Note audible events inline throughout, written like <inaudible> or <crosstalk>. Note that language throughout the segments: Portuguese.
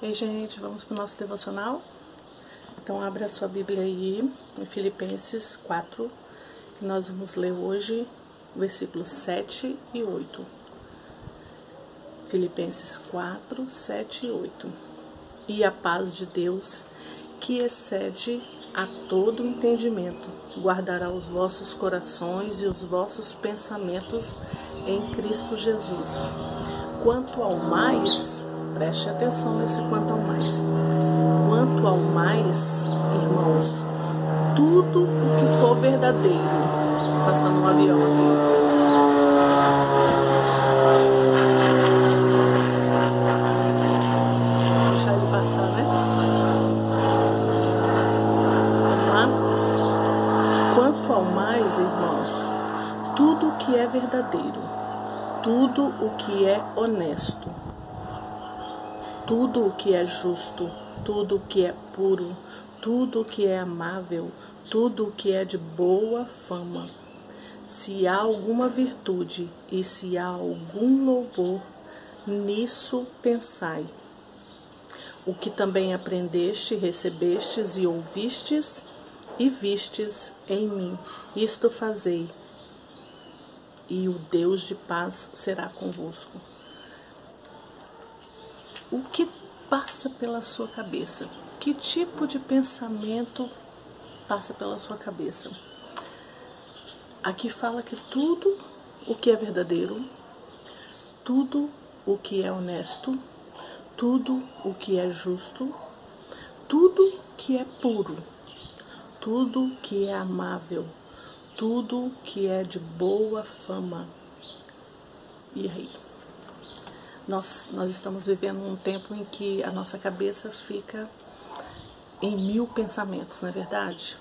Ei, gente, vamos para o nosso devocional? Então, abre a sua Bíblia aí, em Filipenses 4, e nós vamos ler hoje versículos 7 e 8. Filipenses 4, 7 e 8. E a paz de Deus, que excede a todo entendimento, guardará os vossos corações e os vossos pensamentos em Cristo Jesus. Quanto ao mais, Preste atenção nesse quanto ao mais. Quanto ao mais, irmãos, tudo o que for verdadeiro, passando um avião aqui. Deixar ele passar, né? Vamos lá? Quanto ao mais, irmãos, tudo o que é verdadeiro, tudo o que é honesto tudo o que é justo, tudo o que é puro, tudo o que é amável, tudo o que é de boa fama. Se há alguma virtude e se há algum louvor, nisso pensai. O que também aprendeste, recebestes e ouvistes e vistes em mim, isto fazei, e o Deus de paz será convosco o que passa pela sua cabeça? Que tipo de pensamento passa pela sua cabeça? Aqui fala que tudo o que é verdadeiro, tudo o que é honesto, tudo o que é justo, tudo que é puro, tudo que é amável, tudo que é de boa fama. E aí? Nós, nós estamos vivendo um tempo em que a nossa cabeça fica em mil pensamentos, não é verdade?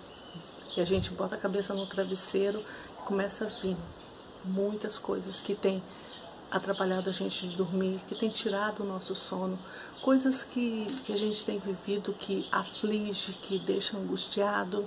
E a gente bota a cabeça no travesseiro e começa a vir muitas coisas que têm atrapalhado a gente de dormir, que tem tirado o nosso sono, coisas que, que a gente tem vivido que aflige, que deixa angustiado.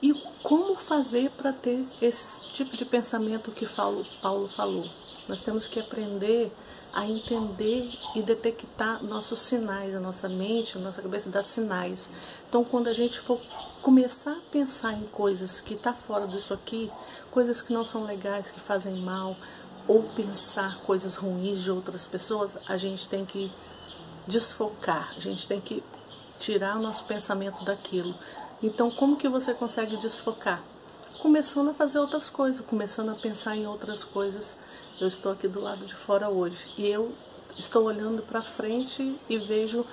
E como fazer para ter esse tipo de pensamento que Paulo falou? Nós temos que aprender a entender e detectar nossos sinais, a nossa mente, a nossa cabeça dá sinais. Então, quando a gente for começar a pensar em coisas que está fora disso aqui, coisas que não são legais, que fazem mal, ou pensar coisas ruins de outras pessoas, a gente tem que desfocar, a gente tem que tirar o nosso pensamento daquilo. Então, como que você consegue desfocar? Começando a fazer outras coisas, começando a pensar em outras coisas. Eu estou aqui do lado de fora hoje e eu estou olhando para frente e vejo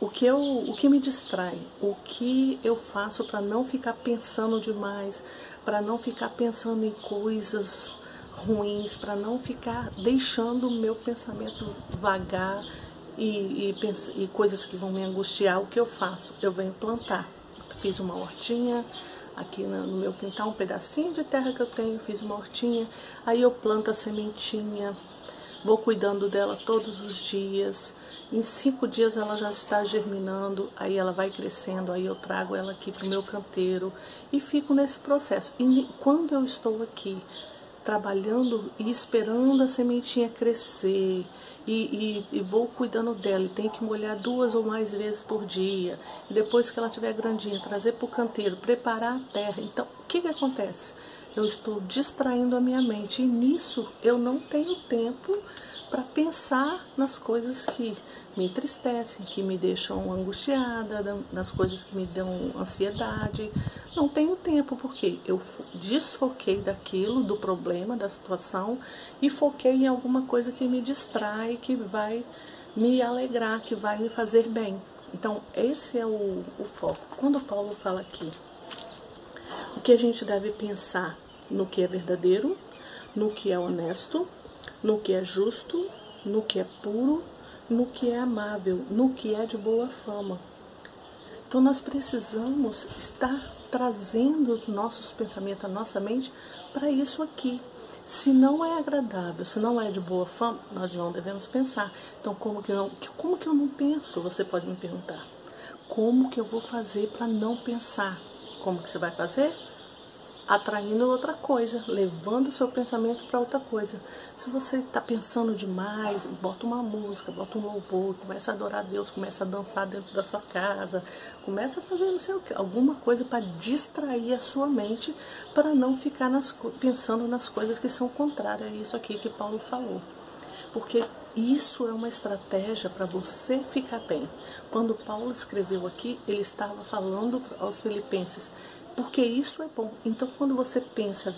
o que eu, o que me distrai, o que eu faço para não ficar pensando demais, para não ficar pensando em coisas ruins, para não ficar deixando o meu pensamento vagar e, e, e coisas que vão me angustiar. O que eu faço? Eu venho plantar. Fiz uma hortinha, aqui no meu quintal, um pedacinho de terra que eu tenho, fiz uma hortinha, aí eu planto a sementinha, vou cuidando dela todos os dias, em cinco dias ela já está germinando, aí ela vai crescendo, aí eu trago ela aqui para o meu canteiro e fico nesse processo. E quando eu estou aqui trabalhando e esperando a sementinha crescer e, e, e, vou cuidando dela. E tenho que molhar duas ou mais vezes por dia. E depois que ela estiver grandinha, trazer para o canteiro, preparar a terra. Então, o que, que acontece? Eu estou distraindo a minha mente e nisso eu não tenho tempo para pensar nas coisas que me entristecem, que me deixam angustiada, nas coisas que me dão ansiedade. Não tenho tempo porque eu desfoquei daquilo, do problema, da situação e foquei em alguma coisa que me distrai, que vai me alegrar, que vai me fazer bem. Então, esse é o, o foco. Quando Paulo fala aqui, o que a gente deve pensar no que é verdadeiro, no que é honesto, no que é justo, no que é puro, no que é amável, no que é de boa fama. Então nós precisamos estar trazendo os nossos pensamentos, a nossa mente para isso aqui. Se não é agradável, se não é de boa fama, nós não devemos pensar. Então, como que, não, como que eu não penso? Você pode me perguntar. Como que eu vou fazer para não pensar? Como que você vai fazer? Atraindo outra coisa, levando o seu pensamento para outra coisa. Se você está pensando demais, bota uma música, bota um louvor, começa a adorar a Deus, começa a dançar dentro da sua casa, começa a fazer não sei o que, alguma coisa para distrair a sua mente para não ficar nas, pensando nas coisas que são contrárias a isso aqui que Paulo falou. Porque isso é uma estratégia para você ficar bem. Quando Paulo escreveu aqui, ele estava falando aos filipenses, porque isso é bom. Então, quando você pensa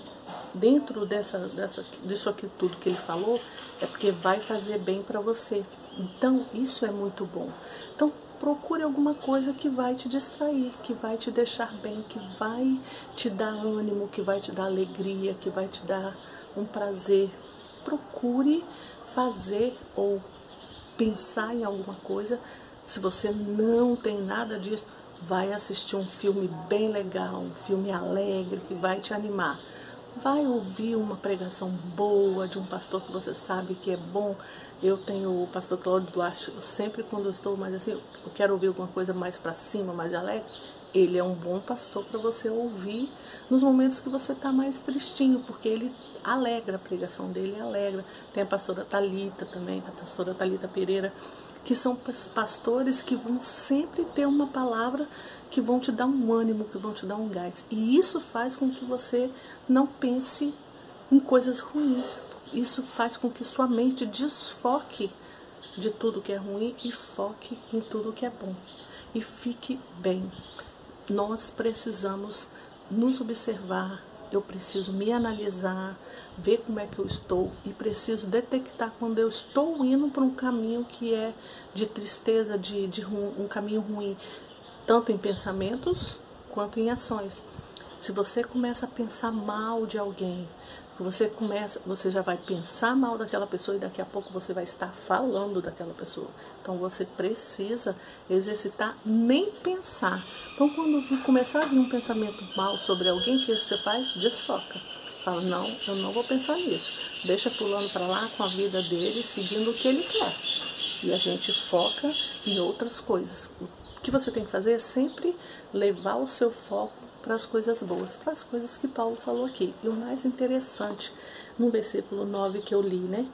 dentro dessa, dessa, disso aqui tudo que ele falou, é porque vai fazer bem para você. Então, isso é muito bom. Então, procure alguma coisa que vai te distrair, que vai te deixar bem, que vai te dar ânimo, que vai te dar alegria, que vai te dar um prazer. Procure fazer ou pensar em alguma coisa. Se você não tem nada disso, vai assistir um filme bem legal, um filme alegre que vai te animar. Vai ouvir uma pregação boa de um pastor que você sabe que é bom. Eu tenho o pastor Cláudio Duarte, sempre quando eu estou mais assim, eu quero ouvir alguma coisa mais para cima, mais alegre. Ele é um bom pastor para você ouvir nos momentos que você está mais tristinho, porque ele alegra, a pregação dele alegra. Tem a pastora Talita também, a pastora Talita Pereira, que são pastores que vão sempre ter uma palavra que vão te dar um ânimo, que vão te dar um gás. E isso faz com que você não pense em coisas ruins. Isso faz com que sua mente desfoque de tudo que é ruim e foque em tudo que é bom. E fique bem. Nós precisamos nos observar, eu preciso me analisar, ver como é que eu estou e preciso detectar quando eu estou indo para um caminho que é de tristeza, de, de um caminho ruim, tanto em pensamentos quanto em ações. Se você começa a pensar mal de alguém, você começa, você já vai pensar mal daquela pessoa e daqui a pouco você vai estar falando daquela pessoa. Então você precisa exercitar nem pensar. Então quando começar a vir um pensamento mal sobre alguém, que você faz? Desfoca. Fala, não, eu não vou pensar nisso. Deixa pulando para lá com a vida dele, seguindo o que ele quer. E a gente foca em outras coisas. O que você tem que fazer é sempre levar o seu foco para as coisas boas, para as coisas que Paulo falou aqui. E o mais interessante, no versículo 9 que eu li, né?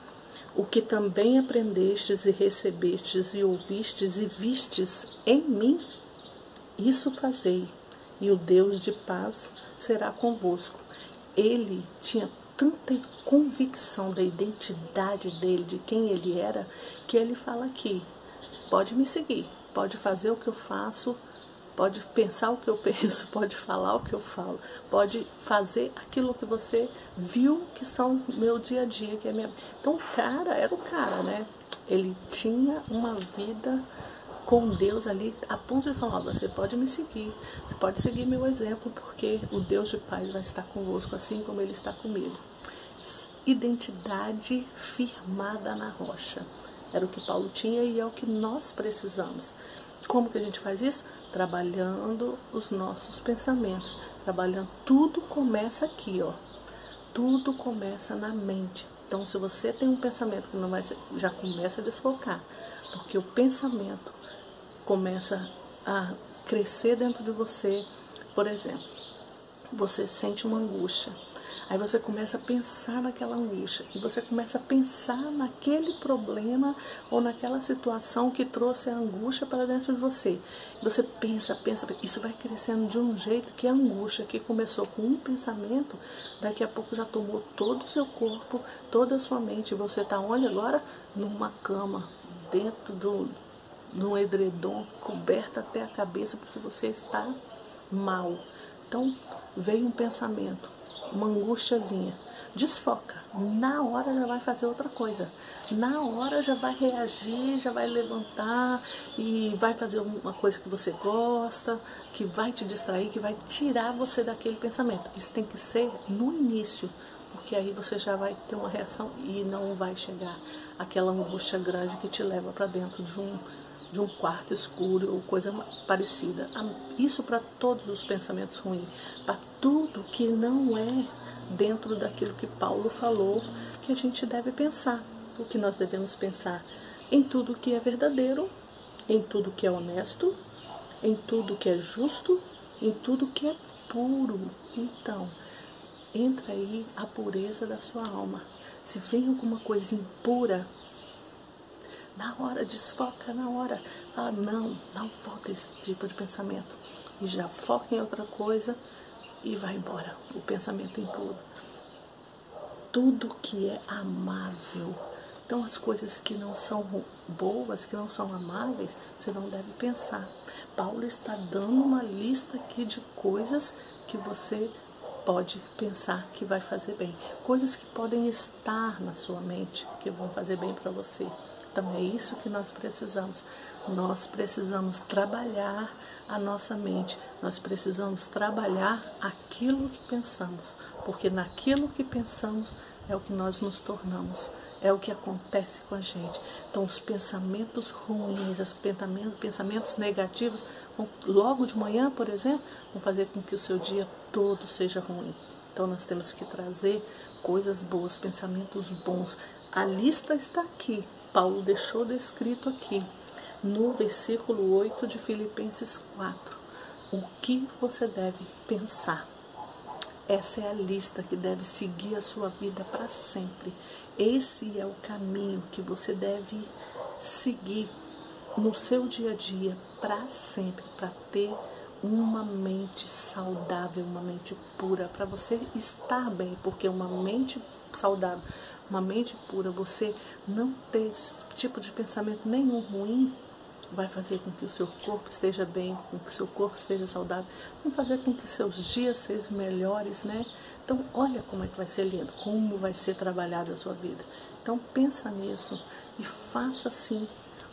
O que também aprendestes e recebestes e ouvistes e vistes em mim, isso fazei, e o Deus de paz será convosco. Ele tinha tanta convicção da identidade dele, de quem ele era, que ele fala aqui: pode me seguir, pode fazer o que eu faço, pode pensar o que eu <laughs> penso, pode falar o que eu falo, pode fazer aquilo que você viu que são meu dia a dia, que é minha. Então o cara era o cara, né? Ele tinha uma vida com Deus ali, a ponto de falar, você pode me seguir, você pode seguir meu exemplo, porque o Deus de paz vai estar convosco, assim como ele está comigo. Identidade firmada na rocha. Era o que Paulo tinha e é o que nós precisamos. Como que a gente faz isso? Trabalhando os nossos pensamentos. Trabalhando. Tudo começa aqui, ó. Tudo começa na mente. Então, se você tem um pensamento que não vai, já começa a desfocar, porque o pensamento começa a crescer dentro de você. Por exemplo, você sente uma angústia Aí você começa a pensar naquela angústia e você começa a pensar naquele problema ou naquela situação que trouxe a angústia para dentro de você. Você pensa, pensa, isso vai crescendo de um jeito que a angústia que começou com um pensamento, daqui a pouco já tomou todo o seu corpo, toda a sua mente. Você está onde agora? Numa cama, dentro do no edredom, coberta até a cabeça, porque você está mal. Então, veio um pensamento uma angustiazinha. Desfoca. Na hora já vai fazer outra coisa. Na hora já vai reagir, já vai levantar e vai fazer uma coisa que você gosta, que vai te distrair, que vai tirar você daquele pensamento. Isso tem que ser no início, porque aí você já vai ter uma reação e não vai chegar aquela angústia grande que te leva para dentro de um de um quarto escuro ou coisa parecida. Isso para todos os pensamentos ruins, para tudo que não é dentro daquilo que Paulo falou que a gente deve pensar. O que nós devemos pensar em tudo que é verdadeiro, em tudo que é honesto, em tudo que é justo, em tudo que é puro. Então, entra aí a pureza da sua alma. Se vem alguma coisa impura, na hora, desfoca na hora. Fala, não, não volta esse tipo de pensamento. E já foca em outra coisa e vai embora. O pensamento impuro. Tudo que é amável. Então, as coisas que não são boas, que não são amáveis, você não deve pensar. Paulo está dando uma lista aqui de coisas que você pode pensar que vai fazer bem. Coisas que podem estar na sua mente que vão fazer bem para você. Então é isso que nós precisamos. Nós precisamos trabalhar a nossa mente. Nós precisamos trabalhar aquilo que pensamos, porque naquilo que pensamos é o que nós nos tornamos, é o que acontece com a gente. Então, os pensamentos ruins, os pensamentos, pensamentos negativos, vão, logo de manhã, por exemplo, vão fazer com que o seu dia todo seja ruim. Então, nós temos que trazer coisas boas, pensamentos bons. A lista está aqui. Paulo deixou descrito aqui, no versículo 8 de Filipenses 4. O que você deve pensar? Essa é a lista que deve seguir a sua vida para sempre. Esse é o caminho que você deve seguir no seu dia a dia para sempre, para ter uma mente saudável, uma mente pura, para você estar bem, porque uma mente saudável, uma mente pura, você não ter esse tipo de pensamento nenhum ruim, vai fazer com que o seu corpo esteja bem, com que o seu corpo esteja saudável, vai fazer com que seus dias sejam melhores, né? Então, olha como é que vai ser lindo, como vai ser trabalhada a sua vida. Então, pensa nisso e faça assim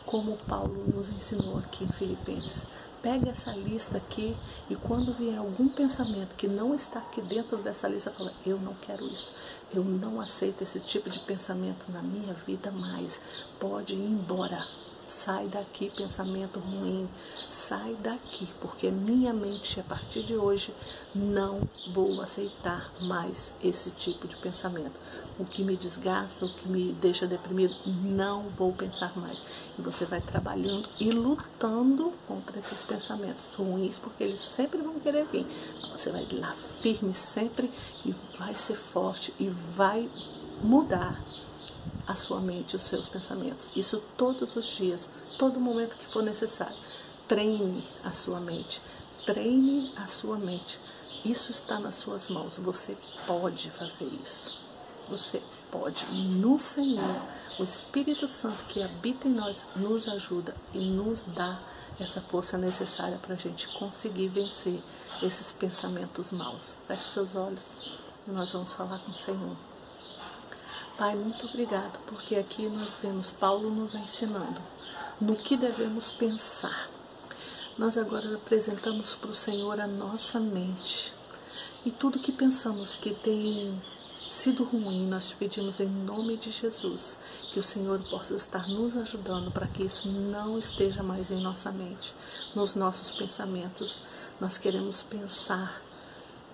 como Paulo nos ensinou aqui em Filipenses. Pega essa lista aqui e quando vier algum pensamento que não está aqui dentro dessa lista, fala: Eu não quero isso. Eu não aceito esse tipo de pensamento na minha vida mais. Pode ir embora. Sai daqui, pensamento ruim. Sai daqui, porque minha mente, a partir de hoje, não vou aceitar mais esse tipo de pensamento. O que me desgasta, o que me deixa deprimido, não vou pensar mais. E você vai trabalhando e lutando contra esses pensamentos ruins, porque eles sempre vão querer vir. Você vai lá firme sempre e vai ser forte e vai mudar a sua mente, os seus pensamentos. Isso todos os dias, todo momento que for necessário. Treine a sua mente, treine a sua mente. Isso está nas suas mãos. Você pode fazer isso. Você pode. No Senhor, o Espírito Santo que habita em nós nos ajuda e nos dá essa força necessária para a gente conseguir vencer esses pensamentos maus. Feche seus olhos e nós vamos falar com o Senhor. Pai, muito obrigado, porque aqui nós vemos Paulo nos ensinando no que devemos pensar. Nós agora apresentamos para o Senhor a nossa mente e tudo que pensamos que tem sido ruim, nós te pedimos em nome de Jesus que o Senhor possa estar nos ajudando para que isso não esteja mais em nossa mente, nos nossos pensamentos. Nós queremos pensar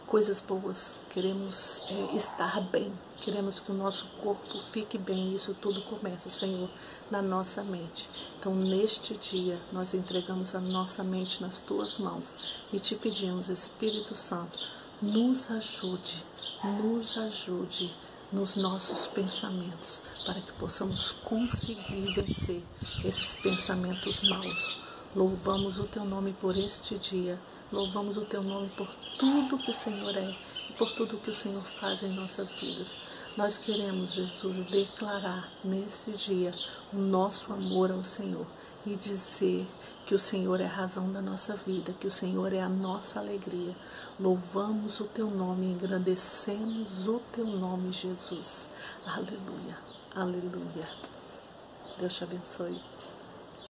coisas boas, queremos é, estar bem, queremos que o nosso corpo fique bem. Isso tudo começa, Senhor, na nossa mente. Então, neste dia, nós entregamos a nossa mente nas tuas mãos e te pedimos, Espírito Santo, nos ajude, nos ajude nos nossos pensamentos, para que possamos conseguir vencer esses pensamentos maus. Louvamos o teu nome por este dia Louvamos o teu nome por tudo que o Senhor é e por tudo que o Senhor faz em nossas vidas. Nós queremos, Jesus, declarar nesse dia o nosso amor ao Senhor e dizer que o Senhor é a razão da nossa vida, que o Senhor é a nossa alegria. Louvamos o teu nome, engrandecemos o teu nome, Jesus. Aleluia, aleluia. Deus te abençoe.